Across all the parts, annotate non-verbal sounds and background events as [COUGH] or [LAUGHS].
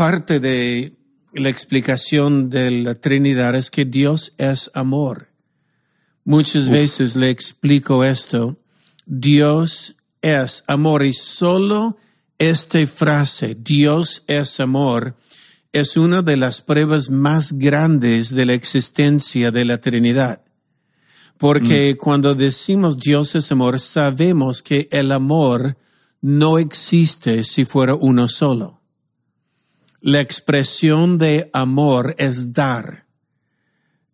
parte de la explicación de la Trinidad es que Dios es amor. Muchas veces le explico esto. Dios es amor y solo esta frase, Dios es amor, es una de las pruebas más grandes de la existencia de la Trinidad. Porque mm. cuando decimos Dios es amor, sabemos que el amor no existe si fuera uno solo. La expresión de amor es dar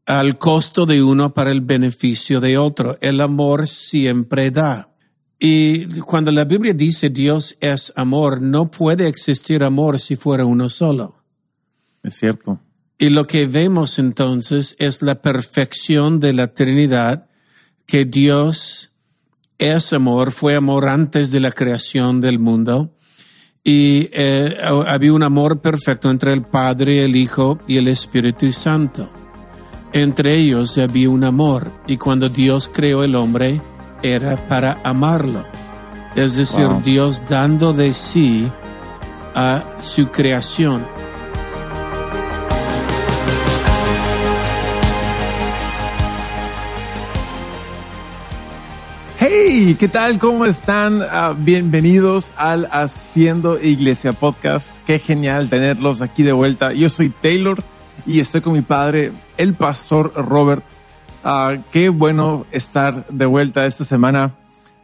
al costo de uno para el beneficio de otro. El amor siempre da. Y cuando la Biblia dice Dios es amor, no puede existir amor si fuera uno solo. Es cierto. Y lo que vemos entonces es la perfección de la Trinidad, que Dios es amor, fue amor antes de la creación del mundo. Y eh, había un amor perfecto entre el Padre, el Hijo y el Espíritu Santo. Entre ellos había un amor. Y cuando Dios creó el hombre, era para amarlo. Es decir, Dios dando de sí a su creación. ¿Qué tal? ¿Cómo están? Ah, bienvenidos al Haciendo Iglesia Podcast. Qué genial tenerlos aquí de vuelta. Yo soy Taylor y estoy con mi padre, el pastor Robert. Ah, qué bueno estar de vuelta esta semana.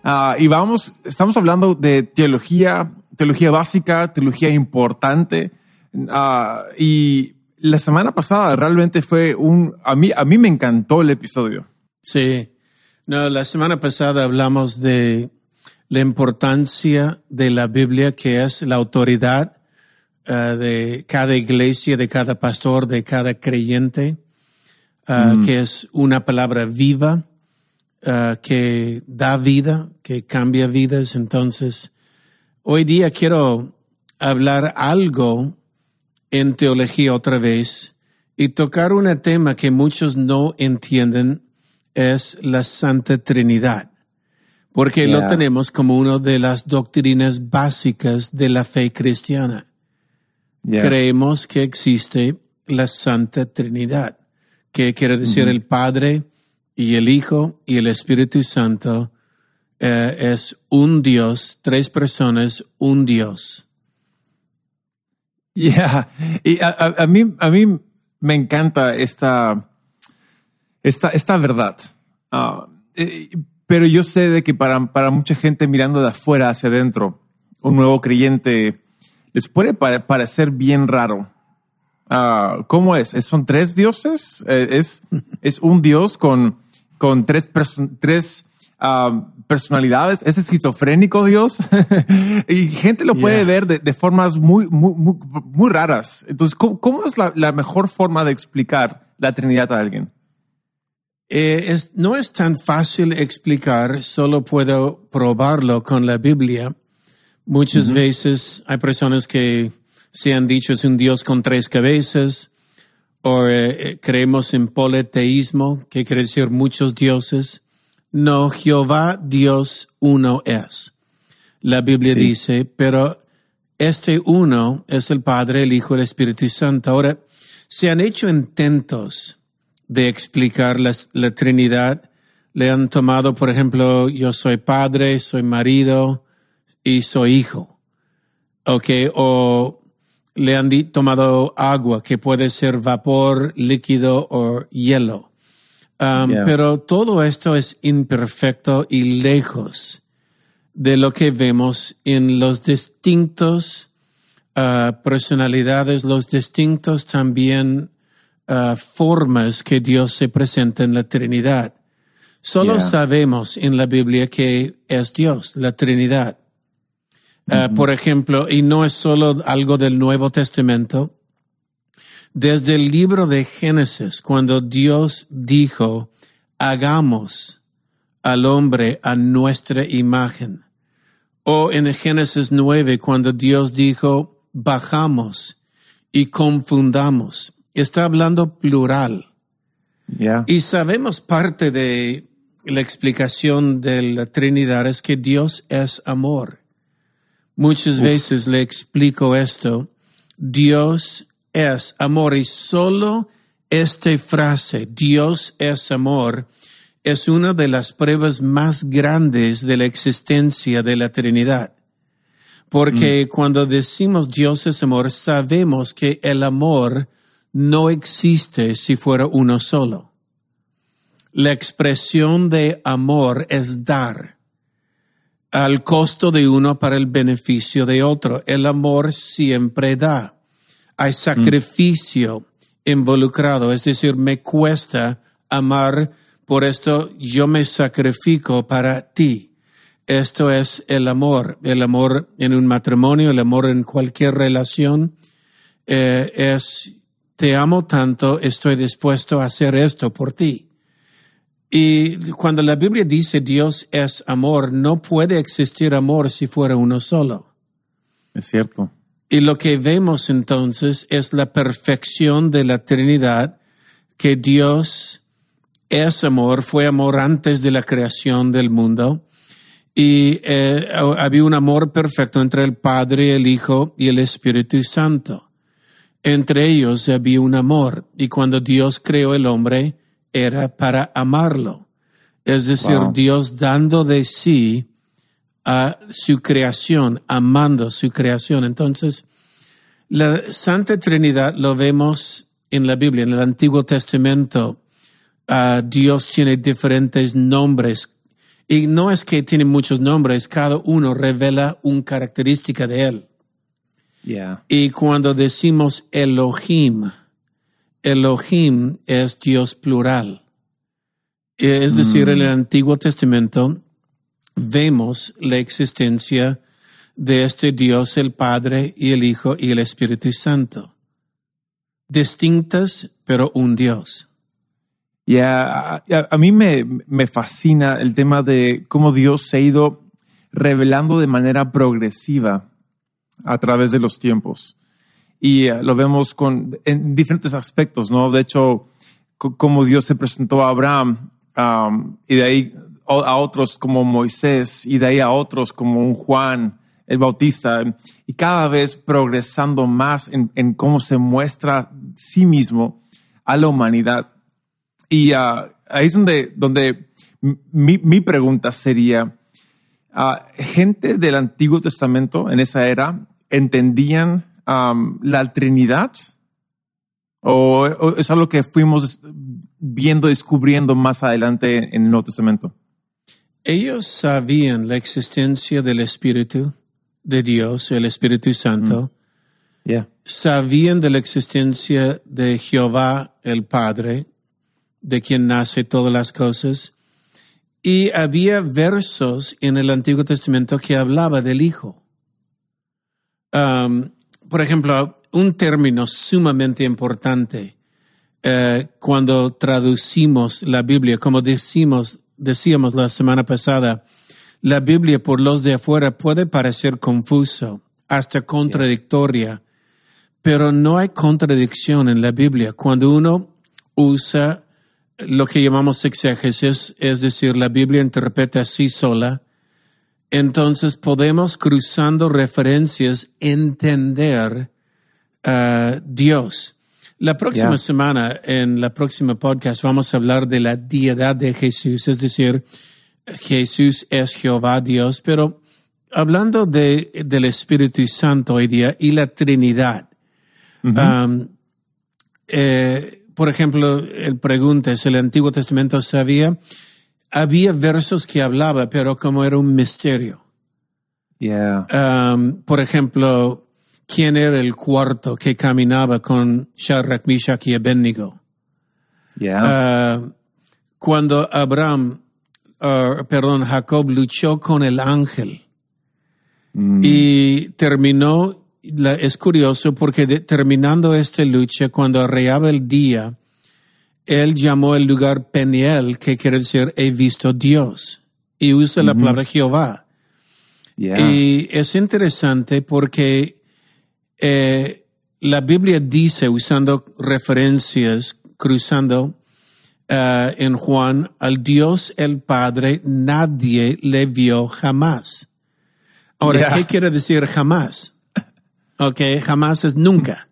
Ah, y vamos, estamos hablando de teología, teología básica, teología importante. Y la semana pasada realmente fue un, a mí, a mí me encantó el episodio. Sí. No, la semana pasada hablamos de la importancia de la Biblia, que es la autoridad de cada iglesia, de cada pastor, de cada creyente. Ah, mm. que es una palabra viva, ah, que da vida, que cambia vidas. Entonces, hoy día quiero hablar algo en teología otra vez y tocar un tema que muchos no entienden, es la Santa Trinidad, porque lo tenemos como una de las doctrinas básicas de la fe cristiana. Creemos que existe la Santa Trinidad que quiere decir el Padre y el Hijo y el Espíritu Santo eh, es un Dios, tres personas, un Dios. Ya, y a, mí, a mí me encanta esta, esta, esta verdad. Ah, eh, pero yo sé de que para, para mucha gente mirando de afuera hacia adentro, un nuevo creyente les puede parecer bien raro Ah, ¿cómo es? ¿Son tres dioses? Eh, ¿Es, [LAUGHS] es un dios con, con tres, tres ah, personalidades? ¿Es esquizofrénico Dios? [LAUGHS] y gente lo puede ver de, formas muy, muy, muy, raras. Entonces, ¿cómo, es la, mejor forma de explicar la Trinidad a alguien? Eh, es, no es tan fácil explicar, solo puedo probarlo con la Biblia. Muchas veces hay personas que se han dicho es un Dios con tres cabezas, o eh, eh, creemos en politeísmo, que quiere decir muchos dioses. No, Jehová Dios uno es. La Biblia dice, pero este uno es el Padre, el Hijo el Espíritu Santo. Ahora, se han hecho intentos de explicar la, la Trinidad. Le han tomado, por ejemplo, yo soy padre, soy marido y soy hijo. Ok, o le han tomado agua, que puede ser vapor, líquido o hielo. Um, pero todo esto es imperfecto y lejos de lo que vemos en los distintos uh, personalidades, los distintos también uh, formas que Dios se presenta en la Trinidad. Solo sabemos en la Biblia que es Dios, la Trinidad. Eh, por ejemplo, y no es solo algo del Nuevo Testamento, desde el libro de Génesis, cuando Dios dijo, hagamos al hombre a nuestra imagen. O en Génesis 9, cuando Dios dijo, bajamos y confundamos. Está hablando plural. Y sabemos parte de la explicación de la Trinidad es que Dios es amor. Muchas veces le explico esto. Dios es amor y solo esta frase, Dios es amor, es una de las pruebas más grandes de la existencia de la Trinidad. Porque cuando decimos Dios es amor, sabemos que el amor no existe si fuera uno solo. La expresión de amor es dar al costo de uno para el beneficio de otro. El amor siempre da. Hay sacrificio involucrado, es decir, me cuesta amar, por esto yo me sacrifico para ti. Esto es el amor, el amor en un matrimonio, el amor en cualquier relación. Eh, es, te amo tanto, estoy dispuesto a hacer esto por ti. Y cuando la Biblia dice Dios es amor, no puede existir amor si fuera uno solo. Es cierto. Y lo que vemos entonces es la perfección de la Trinidad, que Dios es amor, fue amor antes de la creación del mundo. Y eh, había un amor perfecto entre el Padre, el Hijo y el Espíritu Santo. Entre ellos había un amor. Y cuando Dios creó el hombre, era para amarlo. Es decir, Dios dando de sí a su creación, amando su creación. Entonces, la Santa Trinidad lo vemos en la Biblia, en el Antiguo Testamento. Uh, Dios tiene diferentes nombres. Y no es que tiene muchos nombres, cada uno revela una característica de él. Yeah. Y cuando decimos Elohim, Elohim es Dios plural. Es decir, en el Antiguo Testamento vemos la existencia de este Dios, el Padre y el Hijo y el Espíritu Santo. Distintas, pero un Dios. Ya, a, mí me, me fascina el tema de cómo Dios se ha ido revelando de manera progresiva a través de los tiempos y eh, lo vemos con, en diferentes aspectos, ¿no? De hecho, como Dios se presentó a Abraham y de ahí a otros como Moisés y de ahí a otros como un Juan el Bautista y cada vez progresando más en, cómo se muestra sí mismo a la humanidad. Y ah, ahí es donde, donde mi, mi pregunta sería, uh, gente del Antiguo Testamento en esa era entendían la Trinidad? ¿O, es algo que fuimos viendo, descubriendo más adelante en el Nuevo Testamento? Ellos sabían la existencia del Espíritu de Dios, el Espíritu Santo. Mm. Sabían de la existencia de Jehová el Padre, de quien nace todas las cosas. Y había versos en el Antiguo Testamento que hablaba del Hijo por ejemplo, un término sumamente importante eh, cuando traducimos la Biblia, como decimos, decíamos la semana pasada, la Biblia por los de afuera puede parecer confuso, hasta contradictoria, pero no hay contradicción en la Biblia. Cuando uno usa lo que llamamos exégesis, es decir, la Biblia interpreta así sola, entonces podemos cruzando referencias entender a uh, Dios. La próxima semana, en la próxima podcast, vamos a hablar de la deidad de Jesús, es decir, Jesús es Jehová Dios, pero hablando de, del Espíritu Santo hoy día y la Trinidad. Um, eh, por ejemplo, el pregunta es, ¿el Antiguo Testamento sabía? había versos que hablaba, pero como era un misterio. Yeah. Um, por ejemplo, ¿quién era el cuarto que caminaba con Shadrach, Meshach y Abednego? Yeah. Uh, cuando Abraham, uh, perdón, Jacob luchó con el ángel mm. y terminó, es curioso porque terminando esta lucha, cuando arreaba el día, él llamó el lugar Peniel, que quiere decir he visto Dios, y usa la palabra Jehová. Y es interesante porque eh, la Biblia dice, usando referencias, cruzando eh, en Juan, al Dios el Padre nadie le vio jamás. Ahora, ¿qué quiere decir jamás? Ok, jamás es nunca.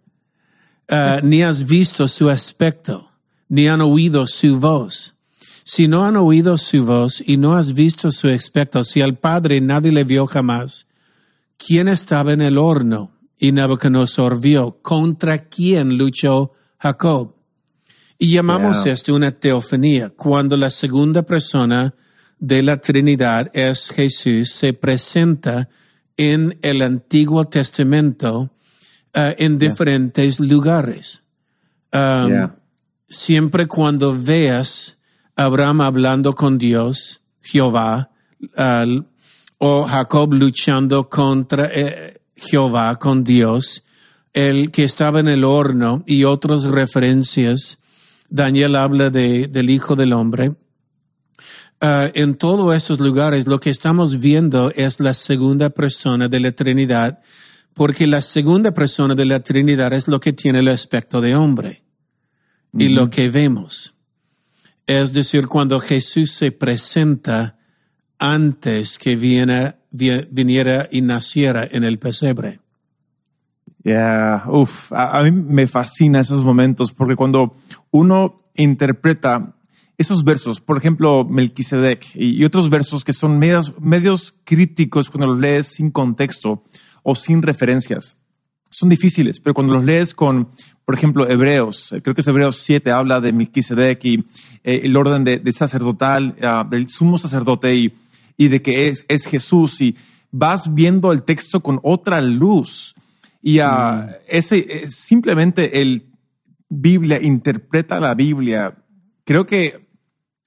Uh, ni has visto su aspecto, ni han oído su voz. Si no han oído su voz y no has visto su aspecto, si al Padre nadie le vio jamás, ¿quién estaba en el horno? Y Nabucodonosor vio. ¿Contra quién luchó Jacob? Y llamamos Yeah. esto una teofanía, cuando la segunda persona de la Trinidad es Jesús, se presenta en el Antiguo Testamento uh, en diferentes lugares. Um, Yeah. Siempre cuando veas a Abraham hablando con Dios, Jehová, uh, o Jacob luchando contra eh, Jehová, con Dios, el que estaba en el horno y otras referencias, Daniel habla de, del Hijo del Hombre. Uh, en todos esos lugares lo que estamos viendo es la segunda persona de la Trinidad, porque la segunda persona de la Trinidad es lo que tiene el aspecto de hombre y lo que vemos. Es decir, cuando Jesús se presenta antes que viene, vi- viniera y naciera en el pesebre. Yeah, uf, a, a mí me fascina esos momentos porque cuando uno interpreta esos versos, por ejemplo, Melquisedec y, otros versos que son medios, medios críticos cuando los lees sin contexto o sin referencias, son difíciles, pero cuando los lees con, por ejemplo, Hebreos, eh, creo que es Hebreos 7, habla de Melquisedec y eh, el orden de, de sacerdotal, ah, del sumo sacerdote y, y de que es, es Jesús y vas viendo el texto con otra luz. Y ah, ese es simplemente el Biblia interpreta la Biblia. Creo que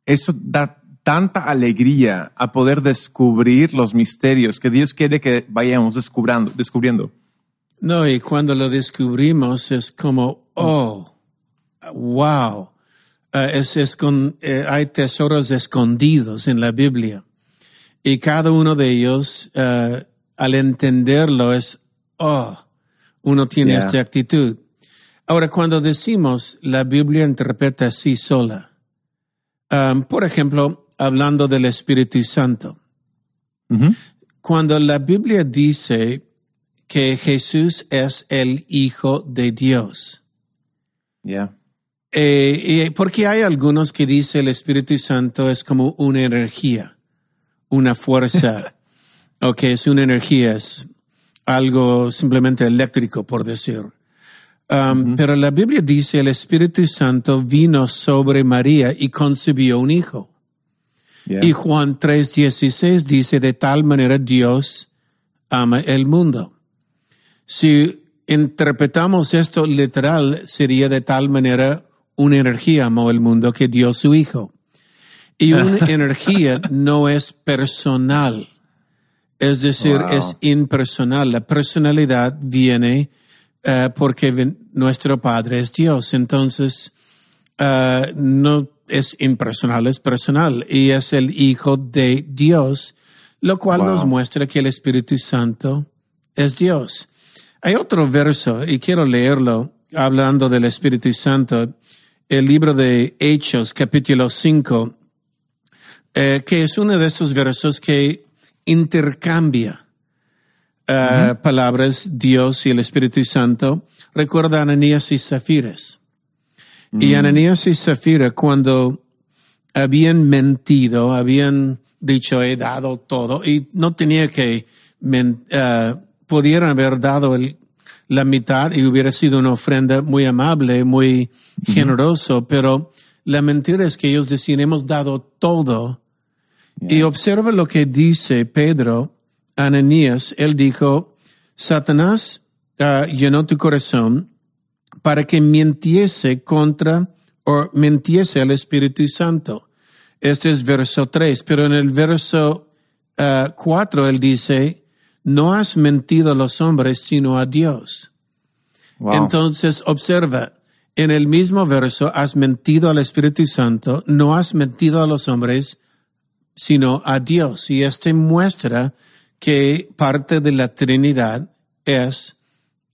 eso da tanta alegría a poder descubrir los misterios que Dios quiere que vayamos descubriendo. descubriendo. No, y cuando lo descubrimos es como, oh, wow. Eh, es, es con, eh, hay tesoros escondidos en la Biblia. Y cada uno de ellos, eh, al entenderlo, es, oh, uno tiene Yeah. esta actitud. Ahora, cuando decimos la Biblia interpreta así sola, um, por ejemplo, hablando del Espíritu Santo, Ujú. cuando la Biblia dice que Jesús es el Hijo de Dios, Yeah. eh, y porque hay algunos que dicen el Espíritu Santo es como una energía, una fuerza, [LAUGHS] o que es una energía, es algo simplemente eléctrico, por decir. Um, Pero la Biblia dice el Espíritu Santo vino sobre María y concibió un hijo. Yeah. Y Juan 3:16 dice, de tal manera Dios ama el mundo. Si interpretamos esto literal, sería de tal manera una energía amó el mundo que dio su hijo. Y una [LAUGHS] energía no es personal. Es decir, Wow. es impersonal. La personalidad viene eh, porque nuestro Padre es Dios. Entonces, eh, no es impersonal, es personal. Y es el Hijo de Dios, lo cual Wow. nos muestra que el Espíritu Santo es Dios. Hay otro verso, y quiero leerlo, hablando del Espíritu Santo, el libro de Hechos, capítulo 5, eh, que es uno de estos versos que intercambia eh, palabras Dios y el Espíritu Santo. Recuerda a Ananías y Zafires. Y Ananías y Zafira, cuando habían mentido, habían dicho, he dado todo, y no tenía que, eh, pudieran haber dado el- la mitad y hubiera sido una ofrenda muy amable, muy generoso, pero la mentira es que ellos decían, hemos dado todo. Y observa lo que dice Pedro, Ananías, él dijo, Satanás ah, llenó tu corazón para que mintiese contra o mintiese al Espíritu Santo. Este es verso 3, pero en el verso 4 él dice, no has mentido a los hombres sino a Dios. Wow. Entonces observa, en el mismo verso has mentido al Espíritu Santo, no has mentido a los hombres sino a Dios. Y este muestra que parte de la Trinidad es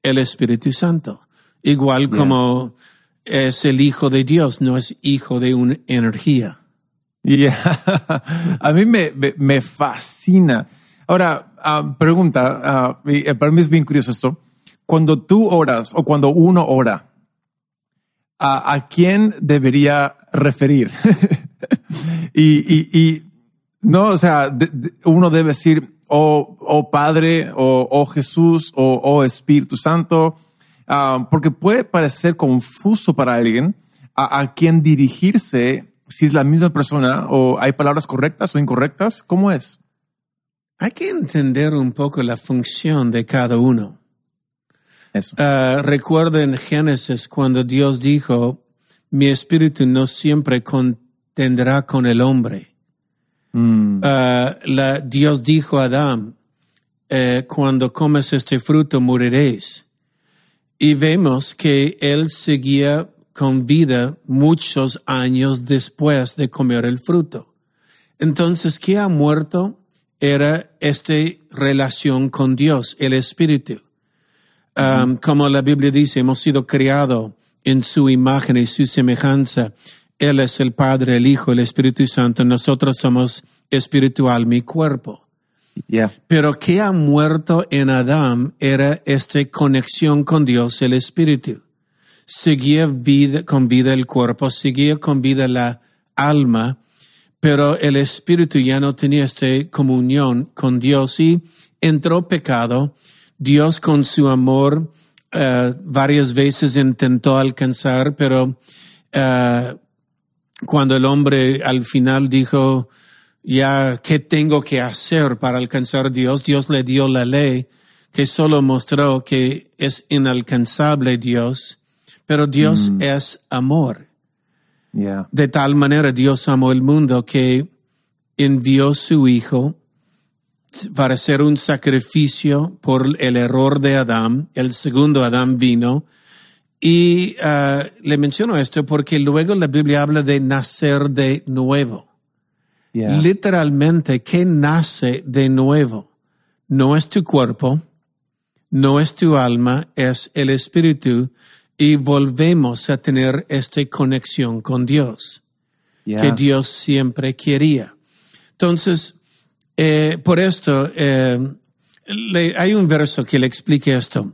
el Espíritu Santo. Igual como es el Hijo de Dios, no es hijo de una energía. Yeah. [LAUGHS] A mí me, me, me fascina. Ahora, ah, pregunta, eh, para mí es bien curioso esto. cuando tú oras o cuando uno ora, ¿a, a quién debería referir? [LAUGHS] y, y, y, no, o sea, de, de, uno debe decir, oh, oh Padre, o oh, oh, Jesús, o oh, oh, Espíritu Santo, uh, porque puede parecer confuso para alguien a, a quien dirigirse si es la misma persona o hay palabras correctas o incorrectas. ¿Cómo es? Hay que entender un poco la función de cada uno. Eso. Uh, recuerda en Génesis cuando Dios dijo, mi espíritu no siempre contendrá con el hombre. Mm. Uh, la, Dios dijo a Adán, eh, cuando comes este fruto moriréis. Y vemos que él seguía con vida muchos años después de comer el fruto. Entonces, ¿qué ha muerto? Era esta relación con Dios, el Espíritu. Um, como la Biblia dice, hemos sido creados en su imagen y su semejanza. Él es el Padre, el Hijo, el Espíritu Santo. Nosotros somos espiritual, mi cuerpo. Yeah. Pero que ha muerto en Adán era esta conexión con Dios, el Espíritu. Seguía vida, con vida el cuerpo, seguía con vida la alma, pero el Espíritu ya no tenía esta comunión con Dios y entró pecado. Dios con su amor uh, varias veces intentó alcanzar, pero uh, cuando el hombre al final dijo, ya, ¿qué tengo que hacer para alcanzar a Dios? Dios le dio la ley que solo mostró que es inalcanzable Dios, pero Dios Mm. es amor. Yeah. De tal manera Dios amó el mundo que envió su Hijo para hacer un sacrificio por el error de Adán. El segundo Adán vino. Y uh, le menciono esto porque luego la Biblia habla de nacer de nuevo. Yeah. Literalmente, ¿qué nace de nuevo? No es tu cuerpo, no es tu alma, es el espíritu y volvemos a tener esta conexión con Dios Yeah. que Dios siempre quería. Entonces, eh, por esto, eh, le- hay un verso que le explique esto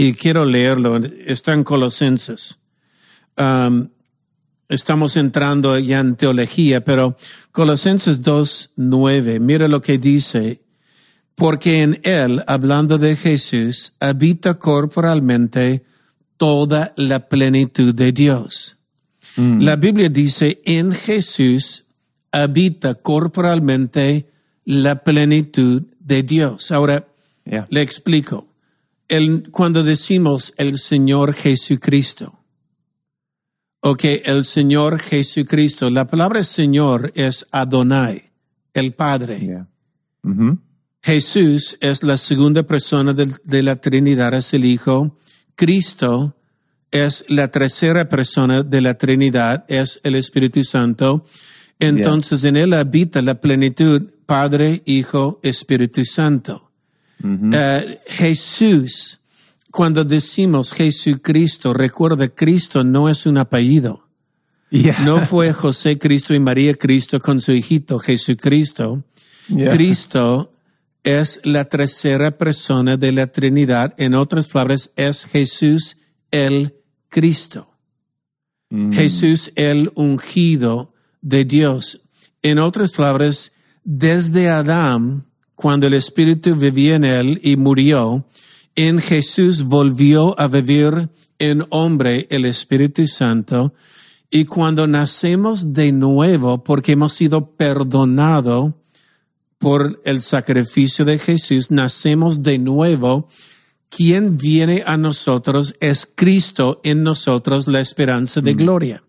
y quiero leerlo. Está en Colosenses. Um, estamos entrando ya en teología, pero Colosenses 2.9, mira lo que dice. Porque en él, hablando de Jesús, habita corporalmente toda la plenitud de Dios. La Biblia dice, en Jesús habita corporalmente la plenitud de Dios. Ahora, Yeah. le explico. El, cuando decimos el Señor Jesucristo, ok, el Señor Jesucristo, la palabra Señor es Adonai, el Padre. Yeah. Mhm. Jesús es la segunda persona del- de, la Trinidad, es el Hijo. Cristo es la tercera persona de la Trinidad, es el Espíritu Santo. Entonces en él habita la plenitud Padre, Hijo, Espíritu Santo. Eh, Jesús, cuando decimos Jesucristo, recuerda, Cristo no es un apellido. Yeah. No fue José Cristo y María Cristo con su hijito Jesucristo. Yeah. Cristo es la tercera persona de la Trinidad. En otras palabras, es Jesús el Cristo. Mm. Jesús el ungido de Dios. En otras palabras, desde Adán, cuando el Espíritu vivía en él y murió, en Jesús volvió a vivir en hombre el Espíritu Santo. Y cuando nacemos de nuevo, porque hemos sido perdonados por el sacrificio de Jesús, nacemos de nuevo. Quien viene a nosotros es Cristo en nosotros, la esperanza de gloria.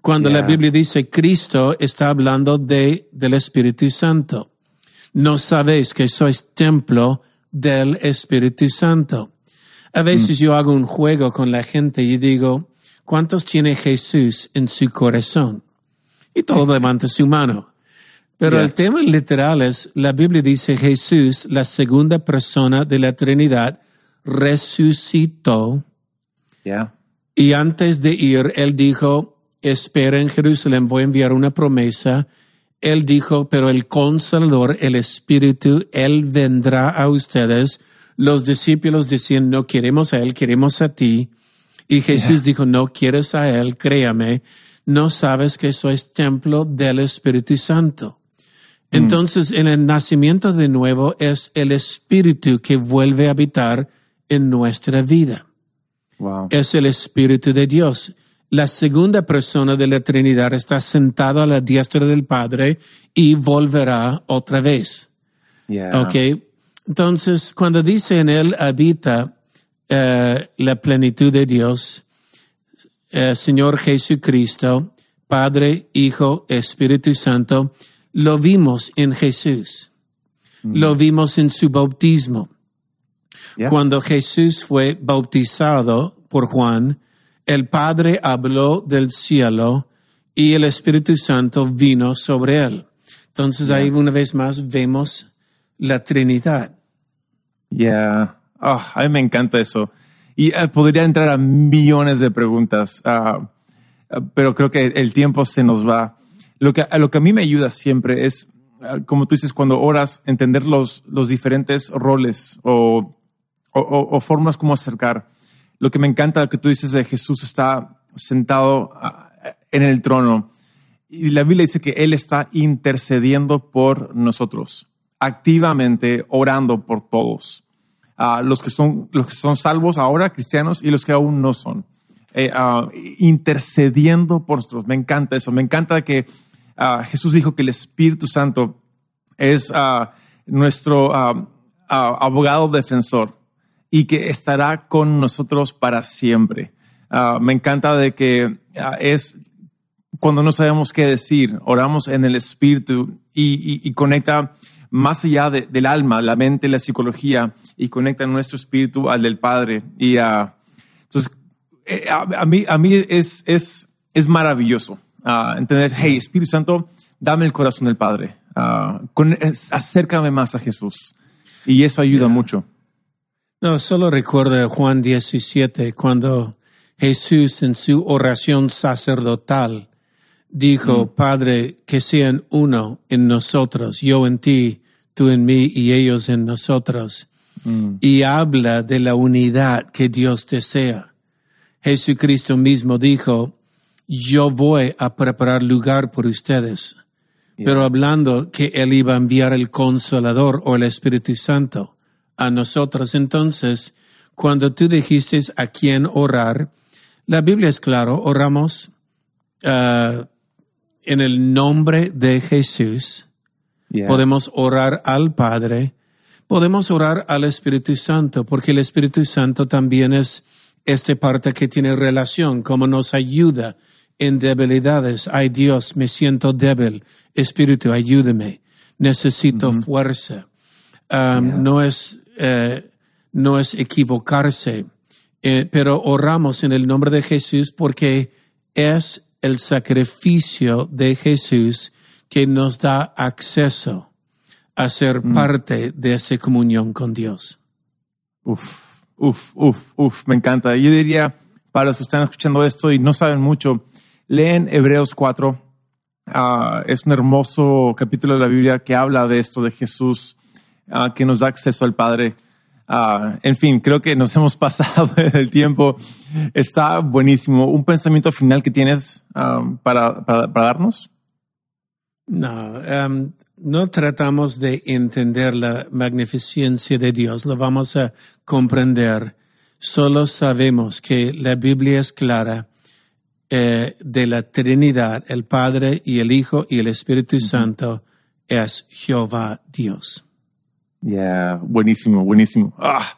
Cuando la. Biblia dice Cristo, está hablando de, del Espíritu Santo. No sabéis que sois templo del Espíritu Santo. A veces yo hago un juego con la gente y digo, ¿cuántos tiene Jesús en su corazón? Y todo levanta su mano. Pero Yeah. el tema literal es, la Biblia dice Jesús, la segunda persona de la Trinidad, resucitó Yeah. y antes de ir, él dijo, espera en Jerusalén, voy a enviar una promesa. Él dijo, pero el consolador, el Espíritu, él vendrá a ustedes, los discípulos decían, no queremos a Él, queremos a ti. Y Jesús dijo, no quieres a Él, créame, no sabes que sois templo del Espíritu Santo. Mm. Entonces, en el nacimiento de nuevo es el Espíritu que vuelve a habitar en nuestra vida. Es el Espíritu de Dios. La segunda persona de la Trinidad está sentado a la diestra del Padre y volverá otra vez. Okay. Entonces, cuando dice en él habita eh, la plenitud de Dios, eh, Señor Jesucristo, Padre, Hijo, Espíritu Santo, lo vimos en Jesús. Mm. Lo vimos en su bautismo. Cuando Jesús fue bautizado por Juan, el Padre habló del cielo y el Espíritu Santo vino sobre él. Entonces ahí una vez más vemos la Trinidad. Ya, ah, a mí me encanta eso. Y eh, podría entrar a millones de preguntas, ah, ah, pero creo que el tiempo se nos va. Lo que, lo que a mí me ayuda siempre es, como tú dices, cuando oras, entender los, los diferentes roles o, o, formas como acercar. Lo que me encanta que tú dices de Jesús está sentado en el trono y la Biblia dice que Él está intercediendo por nosotros activamente orando por todos. Uh, los, que son, los que son salvos ahora, cristianos, y los que aún no son. Eh, uh, intercediendo por nosotros. Me encanta eso. Me encanta que uh, Jesús dijo que el Espíritu Santo es nuestro abogado defensor y que estará con nosotros para siempre. me encanta de que es cuando no sabemos qué decir, oramos en el Espíritu y, y conecta más allá del alma, la mente, la psicología y conecta nuestro espíritu al del Padre. Y uh, entonces, eh, a, mí, a mí es, es, es maravilloso entender, hey, Espíritu Santo, dame el corazón del Padre, con, acércame más a Jesús. Y eso ayuda mucho. No, solo recuerda Juan 17, cuando Jesús en su oración sacerdotal dijo, mm. Padre, que sean uno en nosotros, yo en ti, tú en mí y ellos en nosotros. Mm. Y habla de la unidad que Dios desea. Jesucristo mismo dijo, yo voy a preparar lugar por ustedes. Pero hablando que Él iba a enviar el consolador o el Espíritu Santo a nosotros. Entonces, cuando tú dijiste a quién orar, la Biblia es claro, oramos uh, en el nombre de Jesús, podemos orar al Padre, podemos orar al Espíritu Santo, porque el Espíritu Santo también es esta parte que tiene relación, como nos ayuda en debilidades. Ay Dios, me siento débil. Espíritu, ayúdame. Necesito fuerza. Um, no es, eh, no es equivocarse, eh, pero oramos en el nombre de Jesús porque es el sacrificio de Jesús que nos da acceso a ser mm. parte de esa comunión con Dios. Uf, uf, uf, uf, me encanta. Yo diría, para los que están escuchando esto y no saben mucho, leen Hebreos 4. Ah, es un hermoso capítulo de la Biblia que habla de esto de Jesús, ah, que nos da acceso al Padre. Ah, en fin, creo que nos [LAUGHS] hemos pasado el tiempo. Está buenísimo. ¿Un pensamiento final que tienes um, para, para, darnos? No, um, no tratamos de entender la magnificencia de Dios, lo vamos a comprender. Solo sabemos que la Biblia es clara eh, de la Trinidad, el Padre y el Hijo y el Espíritu Santo es Jehová Dios. Ya, buenísimo, buenísimo. Ah,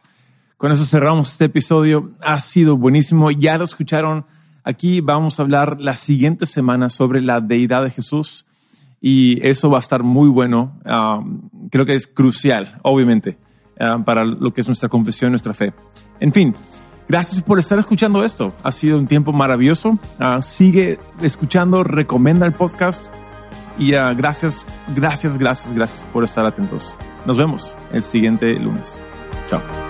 con eso cerramos este episodio. Ha sido buenísimo. Ya lo escucharon. Aquí vamos a hablar la siguiente semana sobre la deidad de Jesús y eso va a estar muy bueno. creo que es crucial, obviamente, para lo que es nuestra confesión, nuestra fe. En fin, gracias por estar escuchando esto. Ha sido un tiempo maravilloso. Ah, sigue escuchando, recomienda el podcast y ah, gracias, gracias, gracias, gracias por estar atentos. Nos vemos el siguiente lunes. Chao.